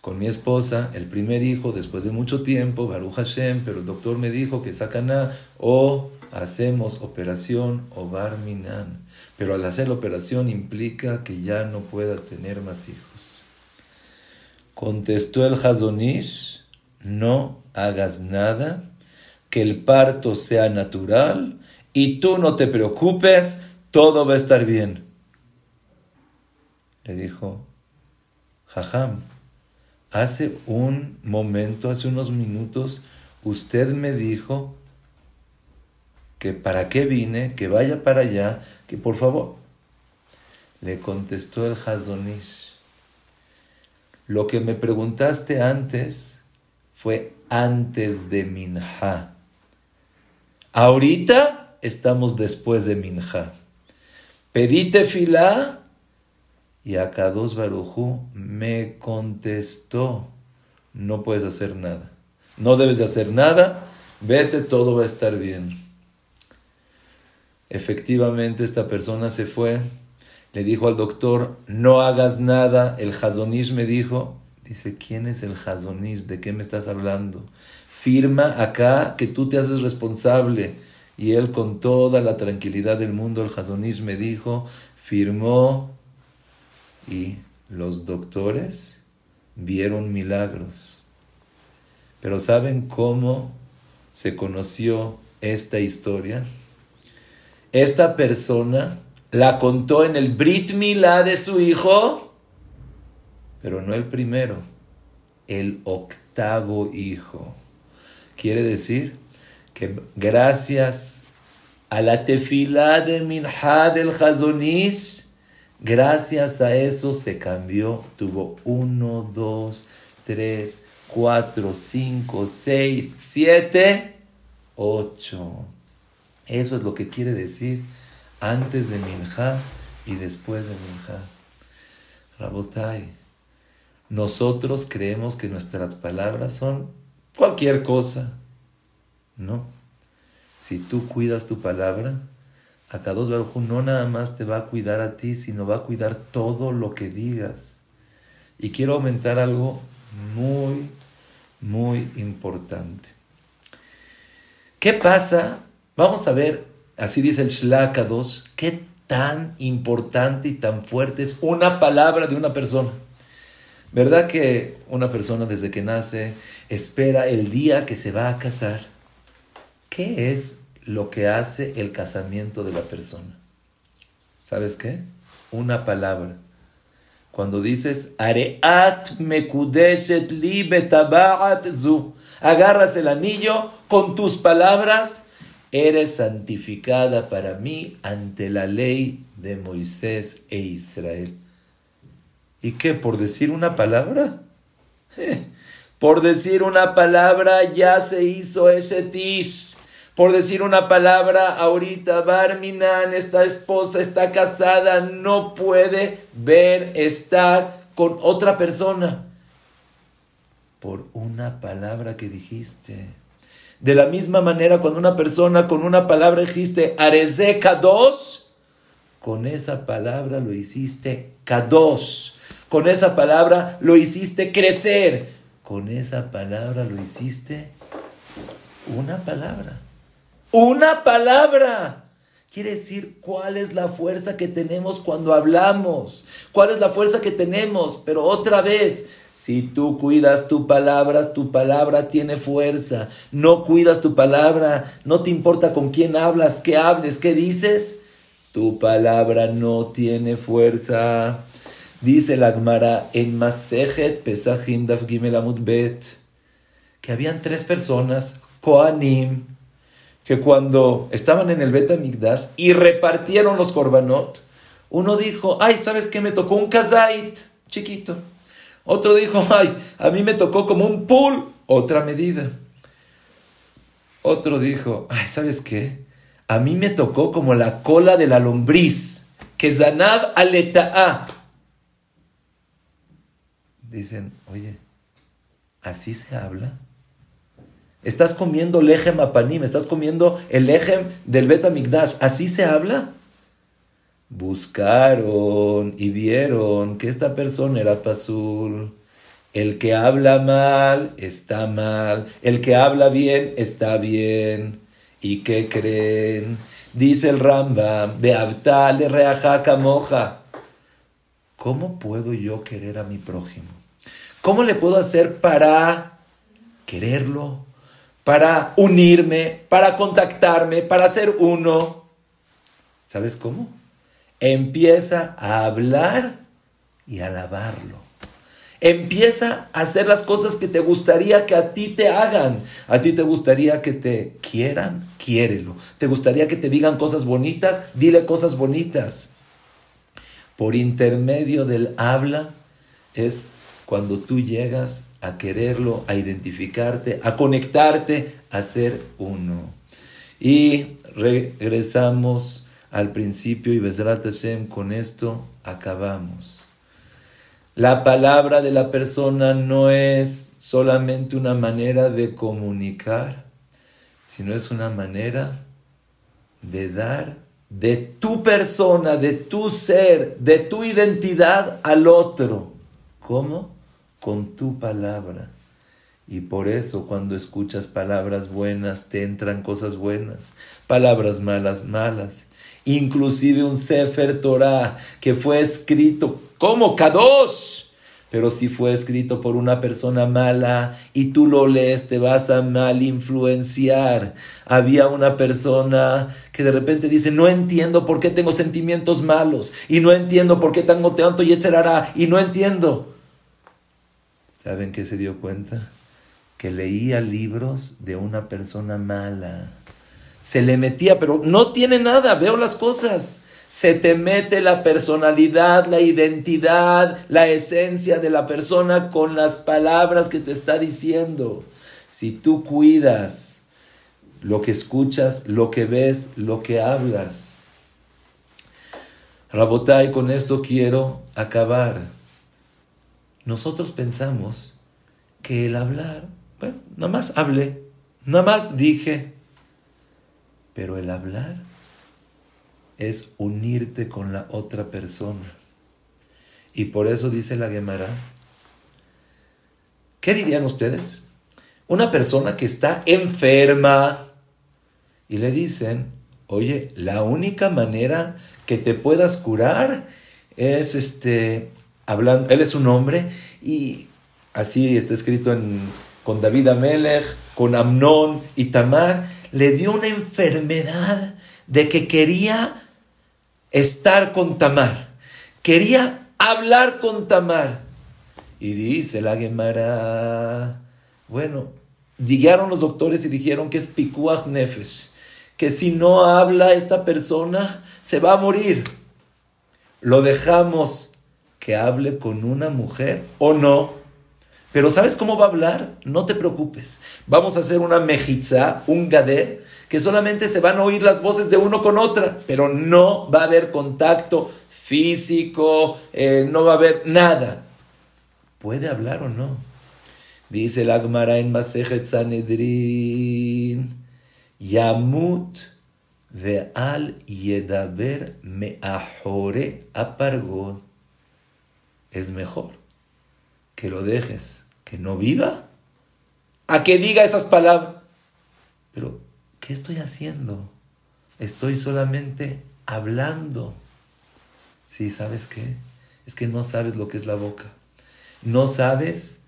Speaker 1: con mi esposa, el primer hijo, después de mucho tiempo, Baruch Hashem, pero el doctor me dijo que sacaná o hacemos operación o barminan. Pero al hacer la operación implica que ya no pueda tener más hijos. Contestó el Hazonish, no hagas nada, que el parto sea natural y tú no te preocupes, todo va a estar bien. Le dijo, Jajam, hace un momento, hace unos minutos, usted me dijo que para qué vine, que vaya para allá, que por favor. Le contestó el Hazonish, lo que me preguntaste antes fue antes de Minha. Ahorita estamos después de Minha. Pedite filá y Akados Barujú me contestó, no puedes hacer nada. No debes de hacer nada, vete, todo va a estar bien. Efectivamente, esta persona se fue, le dijo al doctor, no hagas nada. El Hazonish me dijo, dice, ¿quién es el Hazonish? ¿De qué me estás hablando? Firma acá que tú te haces responsable. Y él con toda la tranquilidad del mundo, el Hazonish me dijo, firmó y los doctores vieron milagros. Pero ¿saben cómo se conoció esta historia? esta persona la contó en el Brit Milá de su hijo, pero no el primero, el octavo hijo. Quiere decir que gracias a la tefilá de Minha del Hazonish, gracias a eso se cambió, tuvo uno, dos, tres, cuatro, cinco, seis, siete, ocho. Eso es lo que quiere decir antes de Minja y después de Minja. Rabotai, nosotros creemos que nuestras palabras son cualquier cosa. No. Si tú cuidas tu palabra, Akados Baruj no nada más te va a cuidar a ti, sino va a cuidar todo lo que digas. Y quiero aumentar algo muy, muy importante. ¿Qué pasa Vamos a ver, así dice el Shlakados, qué tan importante y tan fuerte es una palabra de una persona. ¿Verdad que una persona desde que nace espera el día que se va a casar? ¿Qué es lo que hace el casamiento de la persona? ¿Sabes qué? Una palabra. Cuando dices, Areat mekudeshet li zu, agarras el anillo con tus palabras eres santificada para mí ante la ley de Moisés e Israel. ¿Y qué? ¿Por decir una palabra? por decir una palabra ya se hizo ese tish. Por decir una palabra, ahorita Barminan, esta esposa está casada, no puede ver estar con otra persona. Por una palabra que dijiste. De la misma manera, cuando una persona con una palabra dijiste Areze Kados, con esa palabra lo hiciste Kados. Con esa palabra lo hiciste crecer. Con esa palabra lo hiciste una palabra. Una palabra. Quiere decir cuál es la fuerza que tenemos cuando hablamos. Cuál es la fuerza que tenemos. Pero otra vez, si tú cuidas tu palabra, tu palabra tiene fuerza. No cuidas tu palabra, no te importa con quién hablas, qué hables, qué dices. Tu palabra no tiene fuerza. Dice la Gemara en Masejet Pesachim Daf Gimel Bet que habían tres personas, Koanim, que cuando estaban en el Bet Amigdash y repartieron los korbanot, uno dijo, ay, ¿sabes qué? Me tocó un kazait chiquito. Otro dijo, ay, a mí me tocó como un pool, otra medida. Otro dijo, ay, ¿sabes qué? A mí me tocó como la cola de la lombriz, que zanab aleta'a. Dicen, oye, ¿así se habla? Estás comiendo lejem apanim, estás comiendo el lejem del Betamigdash. ¿Así se habla? Buscaron y vieron que esta persona era pasul. El que habla mal está mal. El que habla bien está bien. ¿Y qué creen? Dice el Ramba, le reajaca moja. ¿Cómo puedo yo querer a mi prójimo? ¿Cómo le puedo hacer para quererlo? Para unirme, para contactarme, para ser uno. ¿Sabes cómo? Empieza a hablar y alabarlo. Empieza a hacer las cosas que te gustaría que a ti te hagan. A ti te gustaría que te quieran, quiérelo. Te gustaría que te digan cosas bonitas, dile cosas bonitas. Por intermedio del habla es cuando tú llegas a quererlo, a identificarte, a conectarte, a ser uno. Y regresamos al principio y Besrat Hashem, con esto acabamos. La palabra de la persona no es solamente una manera de comunicar, sino es una manera de dar de tu persona, de tu ser, de tu identidad al otro. ¿Cómo? Con tu palabra. Y por eso cuando escuchas palabras buenas te entran cosas buenas, palabras malas, malas. Inclusive un Sefer Torah que fue escrito como Kadosh, pero si fue escrito por una persona mala y tú lo lees, te vas a mal influenciar. Había una persona que de repente dice, no entiendo por qué tengo sentimientos malos, y no entiendo por qué tengo tanto y etcétera, y no entiendo. ¿Saben qué se dio cuenta? Que leía libros de una persona mala. Se le metía, pero no tiene nada, veo las cosas se te mete la personalidad, la identidad, la esencia de la persona con las palabras que te está diciendo. Si tú cuidas lo que escuchas, lo que ves, lo que hablas. Rabotai, con esto quiero acabar. Nosotros pensamos que el hablar, bueno, nada más hablé, nada más dije, pero el hablar es unirte con la otra persona. Y por eso dice la Gemara, ¿qué dirían ustedes? Una persona que está enferma y le dicen, oye, la única manera que te puedas curar es este, hablando, él es un hombre y así está escrito en, con David Amelech, con Amnón y Tamar, le dio una enfermedad de que quería estar con Tamar. Quería hablar con Tamar. Y dice la Gemara, bueno, llegaron los doctores y dijeron que es pikuach nefesh, que si no habla esta persona se va a morir. ¿Lo dejamos que hable con una mujer o no? Pero ¿sabes cómo va a hablar? No te preocupes. Vamos a hacer una mejitza, un gader, que solamente se van a oír las voces de uno con otra, pero no va a haber contacto físico, eh, no va a haber nada. ¿Puede hablar o no? Dice el Agmara en Masejet Sanedrin, Yamut de al yedaber meahore apargod. Es mejor que lo dejes, que no viva, a que diga esas palabras. Pero ¿qué estoy haciendo? Estoy solamente hablando. Sí, ¿sabes qué? Es que no sabes lo que es la boca. No sabes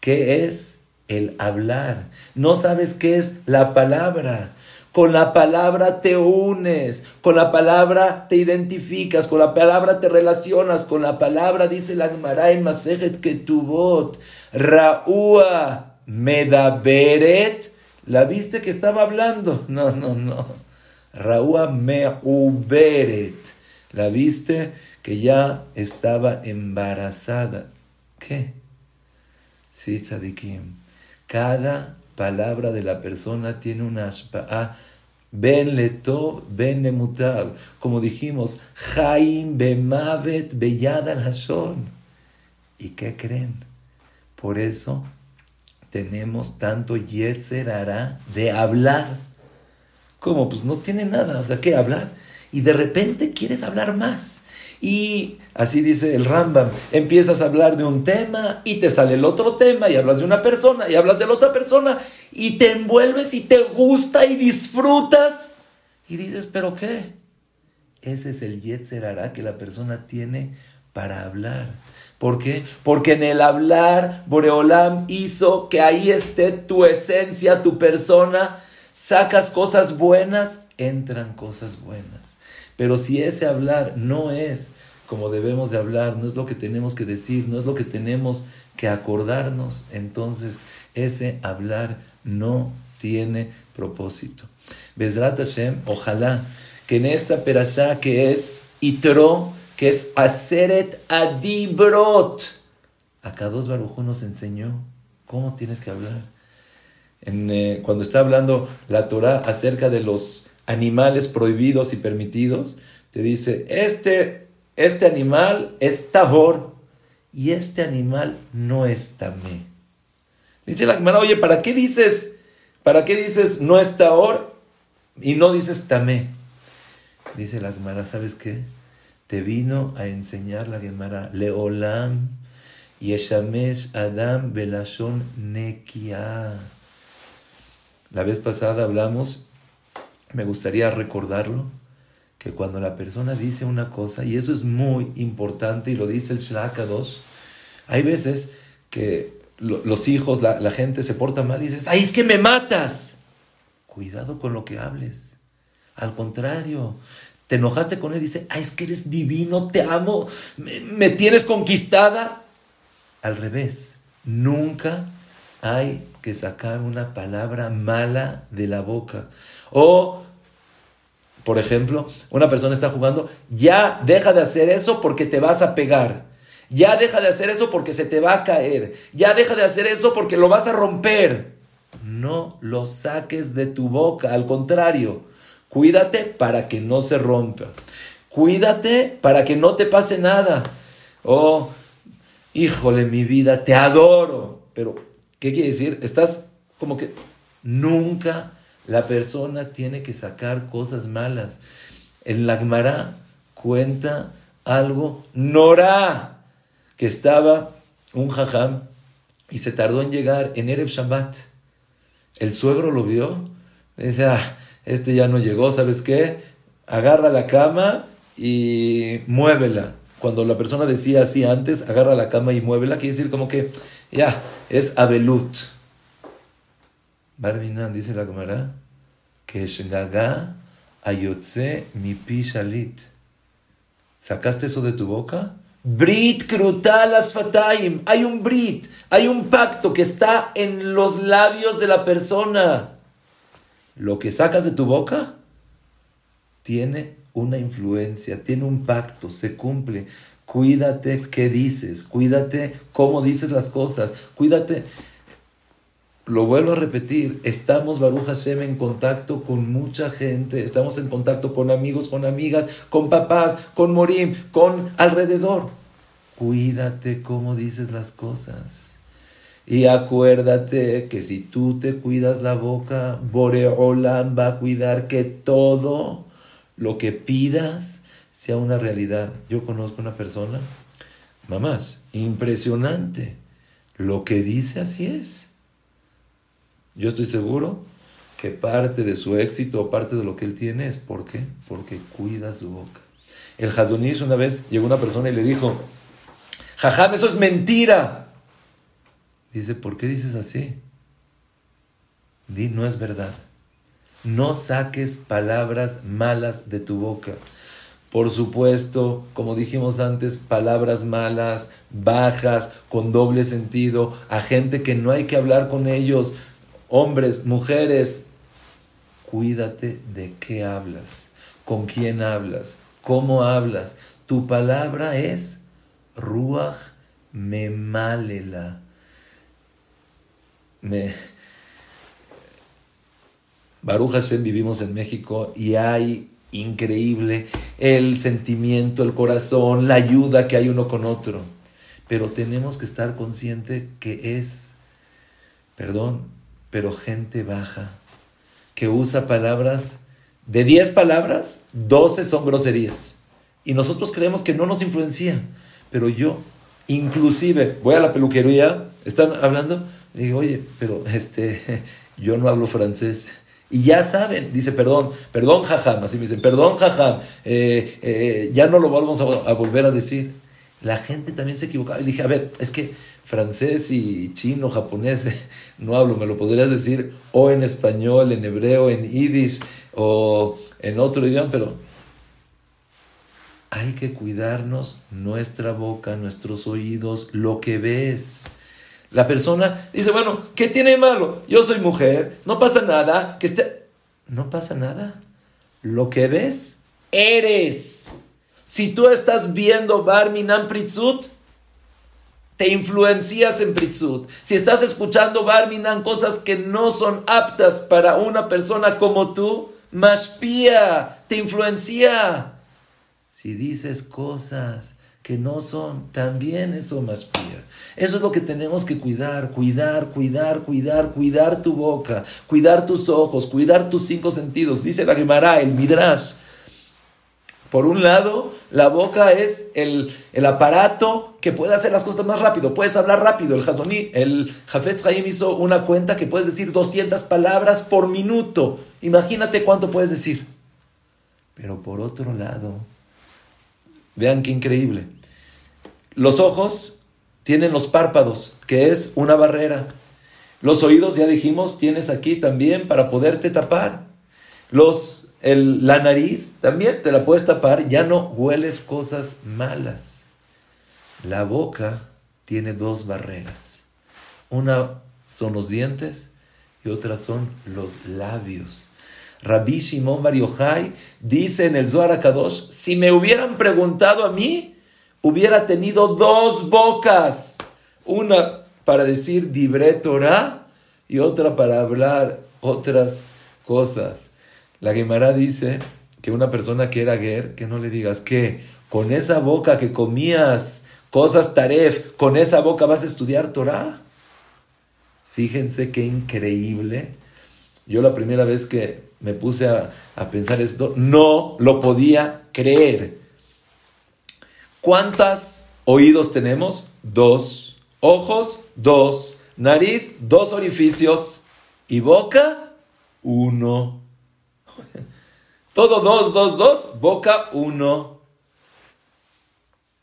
Speaker 1: qué es el hablar. No sabes qué es la palabra. Con la palabra te unes, con la palabra te identificas, con la palabra te relacionas, con la palabra dice la Gemara en Masejet Ketubot, Raúa Medaberet ¿La viste que estaba hablando? No, no, no. Raúa Meuberet. ¿La viste que ya estaba embarazada? ¿Qué? Sí, tzadikim. Cada palabra de la persona tiene una ashpa'a. Ben letov, ben nemutab. Como dijimos, Jaim bemavet beyad al ¿Y qué creen? Por eso tenemos tanto Yetzer de hablar. ¿Cómo? Pues no tiene nada, o sea, ¿qué hablar? Y de repente quieres hablar más. Y así dice el Rambam, empiezas a hablar de un tema y te sale el otro tema y hablas de una persona y hablas de la otra persona y te envuelves y te gusta y disfrutas. Y dices, ¿pero qué? Ese es el Yetzer que la persona tiene para hablar. ¿Por qué? Porque en el hablar, Boreolam hizo que ahí esté tu esencia, tu persona. Sacas cosas buenas, entran cosas buenas. Pero si ese hablar no es como debemos de hablar, no es lo que tenemos que decir, no es lo que tenemos que acordarnos, entonces ese hablar no tiene propósito. Besrat Hashem, ojalá que en esta perashá que es Itro, que es Aseret Adibrot, acá dos Barujú nos enseñó cómo tienes que hablar. Eh, cuando está hablando la Torah acerca de los animales prohibidos y permitidos, te dice, este, este animal es tahor y este animal no es tamé. Dice la hermana, oye, ¿para qué dices, para qué dices no es tahor y no dices tamé? Dice la Gemara, ¿sabes qué? Te vino a enseñar la Gemara, Leolam Yeshamesh Adam Belashon Nekia. La vez pasada hablamos me gustaría recordarlo, que cuando la persona dice una cosa, y eso es muy importante, y lo dice el Shlaka 2, hay veces que los hijos, la, gente se porta mal y dices, ¡ay, es que me matas! Cuidado con lo que hables. Al contrario, te enojaste con él y dice, ¡ay, es que eres divino, te amo, me, me tienes conquistada! Al revés, nunca hay que sacar una palabra mala de la boca. O por ejemplo, una persona está jugando, ya deja de hacer eso porque te vas a pegar. Ya deja de hacer eso porque se te va a caer. Ya deja de hacer eso porque lo vas a romper. No lo saques de tu boca. Al contrario, cuídate para que no se rompa. Cuídate para que no te pase nada. Oh, híjole, mi vida, te adoro. Pero, ¿qué quiere decir? Estás como que nunca la persona tiene que sacar cosas malas. El Lagmará cuenta algo, Nora, que estaba un jajam y se tardó en llegar en Erev Shabbat. El suegro lo vio, le dice, ah, este ya no llegó, ¿sabes qué? Agarra la cama y muévela. Cuando la persona decía así antes, agarra la cama y muévela, quiere decir como que ya, es abelut. Barminan, dice la cámara, que es gaga ayotze mi pishalit. ¿Sacaste eso de tu boca? Brit krutal asfataim. Hay un brit, hay un pacto que está en los labios de la persona. Lo que sacas de tu boca tiene una influencia, tiene un pacto, se cumple. Cuídate qué dices, cuídate cómo dices las cosas, cuídate lo vuelvo a repetir, estamos, Baruch Hashem, en contacto con mucha gente, estamos en contacto con amigos, con amigas, con papás, con Morim, con alrededor. Cuídate cómo dices las cosas. Y acuérdate que si tú te cuidas la boca, Boreolam va a cuidar que todo lo que pidas sea una realidad. Yo conozco una persona, mamás, impresionante. Lo que dice así es. Yo estoy seguro que parte de su éxito o parte de lo que él tiene es ¿por qué? Porque cuida su boca. El Hazonish una vez llegó una persona y le dijo, Jajam, eso es mentira. Dice, ¿por qué dices así? No es verdad. No saques palabras malas de tu boca. Por supuesto, como dijimos antes, palabras malas, bajas, con doble sentido, a gente que no hay que hablar con ellos hombres, mujeres, cuídate de qué hablas, con quién hablas, cómo hablas. Tu palabra es Ruach Memalela. Me... Baruch Hashem vivimos en México y hay increíble el sentimiento, el corazón, la ayuda que hay uno con otro. Pero tenemos que estar conscientes que es Perdón, pero gente baja que usa palabras, de 10 palabras, 12 son groserías. Y nosotros creemos que no nos influencia. Pero yo, inclusive, voy a la peluquería, están hablando, y digo, oye, pero este, yo no hablo francés. Y ya saben, dice, perdón, perdón, jajam, así me dicen, perdón, jajam, eh, eh, ya no lo vamos a, a, volver a decir. La gente también se equivocaba. Y dije, a ver, es que francés y chino, japonés, no hablo, me lo podrías decir o en español, en hebreo, en yiddish o en otro idioma, pero hay que cuidarnos nuestra boca, nuestros oídos, lo que ves. La persona dice, bueno, ¿qué tiene malo? Yo soy mujer, no pasa nada, que esté... No pasa nada. Lo que ves, eres. Si tú estás viendo Barminan Pritzut, te influencias en Pritzut. Si estás escuchando Barminan cosas que no son aptas para una persona como tú, Mashpia, te influencia. Si dices cosas que no son, también eso Mashpia. Eso es lo que tenemos que cuidar, cuidar, cuidar, cuidar, cuidar tu boca, cuidar tus ojos, cuidar tus cinco sentidos. Dice la Gemara, el Midrash. Por un lado, la boca es el, aparato que puede hacer las cosas más rápido. Puedes hablar rápido. El Hazoní, el Jafetz Haim hizo una cuenta que puedes decir 200 palabras por minuto. Imagínate cuánto puedes decir. Pero por otro lado, vean qué increíble. Los ojos tienen los párpados, que es una barrera. Los oídos, ya dijimos, tienes aquí también para poderte tapar. Los, la nariz también te la puedes tapar, ya no hueles cosas malas. La boca tiene dos barreras. Una son los dientes y otra son los labios. Rabbi Shimon Bar dice en el Zohar Kadosh, si me hubieran preguntado a mí, hubiera tenido dos bocas, una para decir Dibre Torah y otra para hablar otras cosas. La Gemara dice que una persona que era guer, que no le digas que con esa boca que comías cosas taref, con esa boca vas a estudiar Torah. Fíjense qué increíble. Yo la primera vez que me puse a, a pensar esto, no lo podía creer. ¿Cuántos oídos tenemos? Dos. Ojos, dos. Nariz, dos orificios. Y boca, uno. Todo dos, dos, dos. Boca, uno.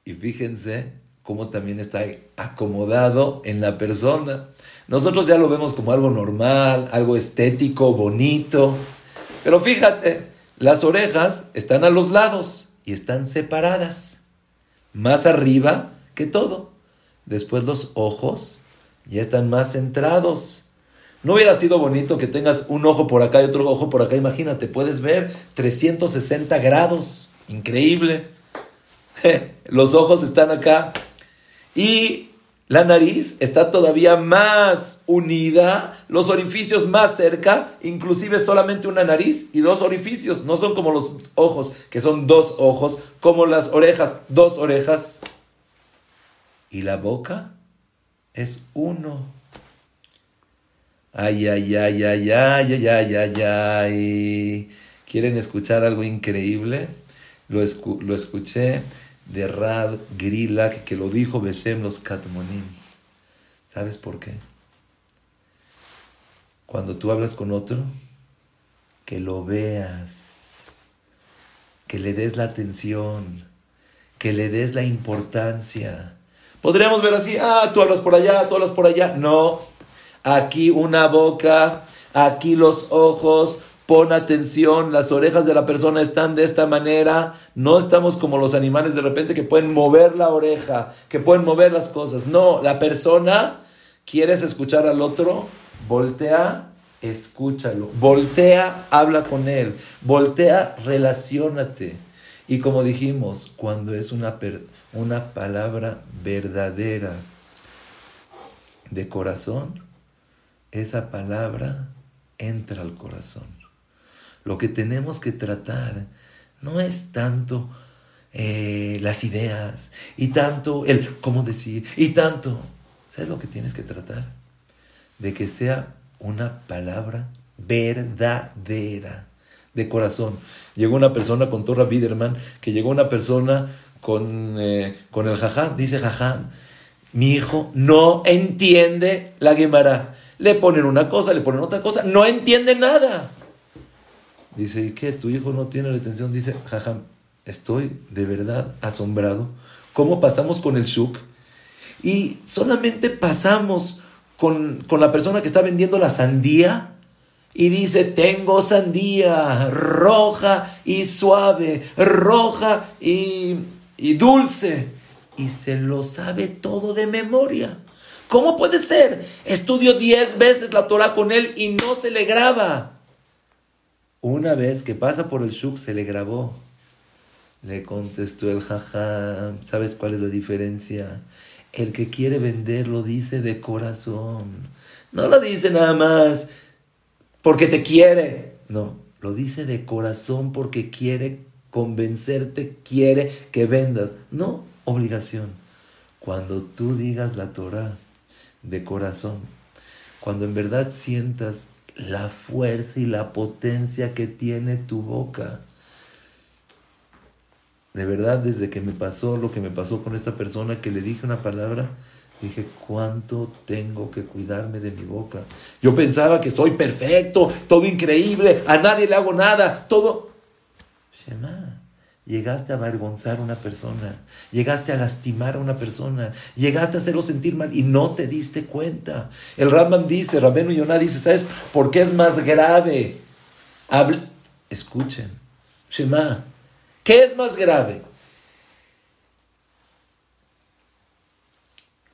Speaker 1: Y fíjense cómo también está acomodado en la persona. Nosotros ya lo vemos como algo normal, algo estético, bonito. Pero fíjate, las orejas están a los lados y están separadas más arriba que todo. Después los ojos ya están más centrados. ¿No hubiera sido bonito que tengas un ojo por acá y otro ojo por acá? Imagínate, puedes ver 360 grados. Increíble. Los ojos están acá. Y la nariz está todavía más unida, los orificios más cerca, inclusive solamente una nariz y dos orificios, no son como los ojos, que son dos ojos, como las orejas, dos orejas. Y la boca es uno. Ay, ay, ay, ay, ay, ay, ay, ay, ay. ¿Quieren escuchar algo increíble? Lo, lo escuché de Rad Grilak que lo dijo Beshem los Katmonim. ¿Sabes por qué? Cuando tú hablas con otro, que lo veas, que le des la atención, que le des la importancia. Podríamos ver así, ah, tú hablas por allá, tú hablas por allá. No, aquí una boca, aquí los ojos, Pon atención, las orejas de la persona están de esta manera. No estamos como los animales de repente que pueden mover la oreja, que pueden mover las cosas. No, la persona, ¿quieres escuchar al otro? Voltea, escúchalo. Voltea, habla con él. Voltea, relacionate. Y como dijimos, cuando es una, una palabra verdadera de corazón, esa palabra entra al corazón. Lo que tenemos que tratar no es tanto eh, las ideas y tanto el cómo decir y tanto. ¿Sabes lo que tienes que tratar? de que sea una palabra verdadera, de corazón. Llegó una persona con Torra Biderman, que llegó una persona con, eh, con el jajam, dice jajam, mi hijo no entiende la Gemara. Le ponen una cosa, le ponen otra cosa, no entiende nada. Dice, ¿y qué? ¿Tu hijo no tiene la atención? Dice, jajam, estoy de verdad asombrado. ¿Cómo pasamos con el shuk? Y solamente pasamos con, con la persona que está vendiendo la sandía y dice, tengo sandía roja y suave, roja y, y dulce. Y se lo sabe todo de memoria. ¿Cómo puede ser? Estudio diez veces la Torah con él y no se le graba. Una vez que pasa por el shuk se le grabó. Le contestó el jajam. ¿Sabes cuál es la diferencia? El que quiere vender lo dice de corazón. No lo dice nada más porque te quiere. No, lo dice de corazón porque quiere convencerte, quiere que vendas. No, obligación. Cuando tú digas la Torah de corazón, cuando en verdad sientas la fuerza y la potencia que tiene tu boca, de verdad, desde que me pasó lo que me pasó con esta persona que le dije una palabra, dije, ¿cuánto tengo que cuidarme de mi boca? Yo pensaba que soy perfecto, todo increíble, a nadie le hago nada, todo. Shema, llegaste a avergonzar a una persona, llegaste a lastimar a una persona, llegaste a hacerlo sentir mal y no te diste cuenta. El Rambam dice, Rabenu Yonah dice, ¿sabes por qué es más grave? Escuchen, Shema. ¿Qué es más grave?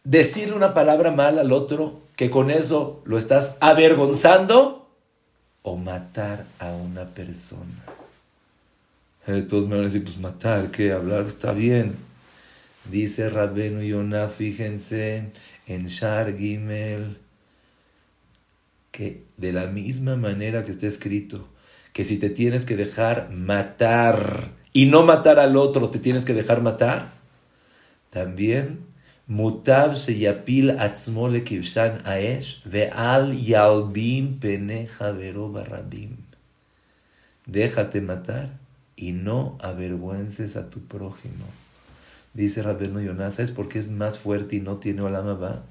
Speaker 1: Decirle una palabra mal al otro que con eso lo estás avergonzando o matar a una persona. Eh, todos me van a decir, pues matar, ¿qué? Hablar está bien. Dice Rabenu Yonah, fíjense en Shar Gimel, que de la misma manera que está escrito, que si te tienes que dejar matar y no matar al otro, te tienes que dejar matar. También, mutav sheyapil atzmo kivshan aesh ve'al yalbim pene barabim. Déjate matar y no avergüences a tu prójimo. Dice Rabeno Yonás, ¿sabes por qué es más fuerte y no tiene olama va?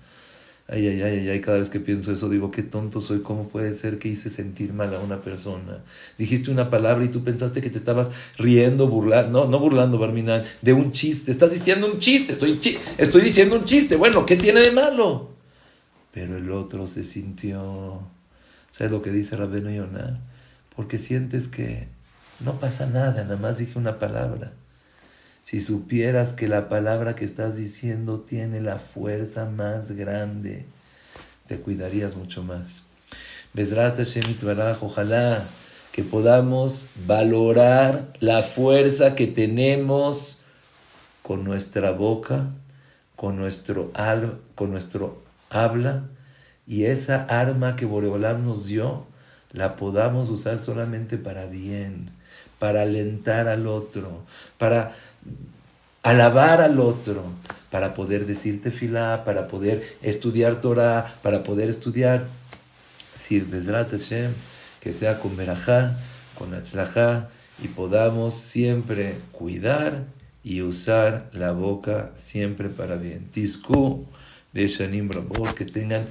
Speaker 1: Ay, ay, ay, ay, cada vez que pienso eso digo, qué tonto soy, ¿cómo puede ser que hice sentir mal a una persona? Dijiste una palabra y tú pensaste que te estabas riendo, burlando, no, no burlando, Barminal, de un chiste. Estás diciendo un chiste, estoy, estoy diciendo un chiste. Bueno, ¿qué tiene de malo? Pero el otro se sintió, ¿sabes lo que dice Rabeno Yonah? Porque sientes que no pasa nada, nada más dije una palabra. Si supieras que la palabra que estás diciendo tiene la fuerza más grande, te cuidarías mucho más. Besrat Hashem ojalá que podamos valorar la fuerza que tenemos con nuestra boca, con nuestro, con nuestro habla, y esa arma que Boreolam nos dio, la podamos usar solamente para bien, para alentar al otro, para alabar al otro, para poder decirte fila, para poder estudiar Torah, para poder estudiar, decir Bezrat Hashem, que sea con Berajá, con Atzlajá, y podamos siempre cuidar y usar la boca siempre para bien. Tisku de Shanim que tengan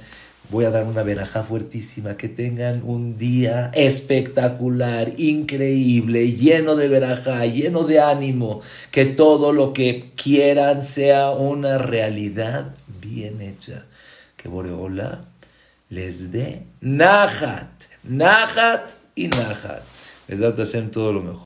Speaker 1: Voy a dar una verajá fuertísima. Que tengan un día espectacular, increíble, lleno de verajá, lleno de ánimo. Que todo lo que quieran sea una realidad bien hecha. Que Boreola les dé Nahat, Nahat y Nahat. Les da todo lo mejor.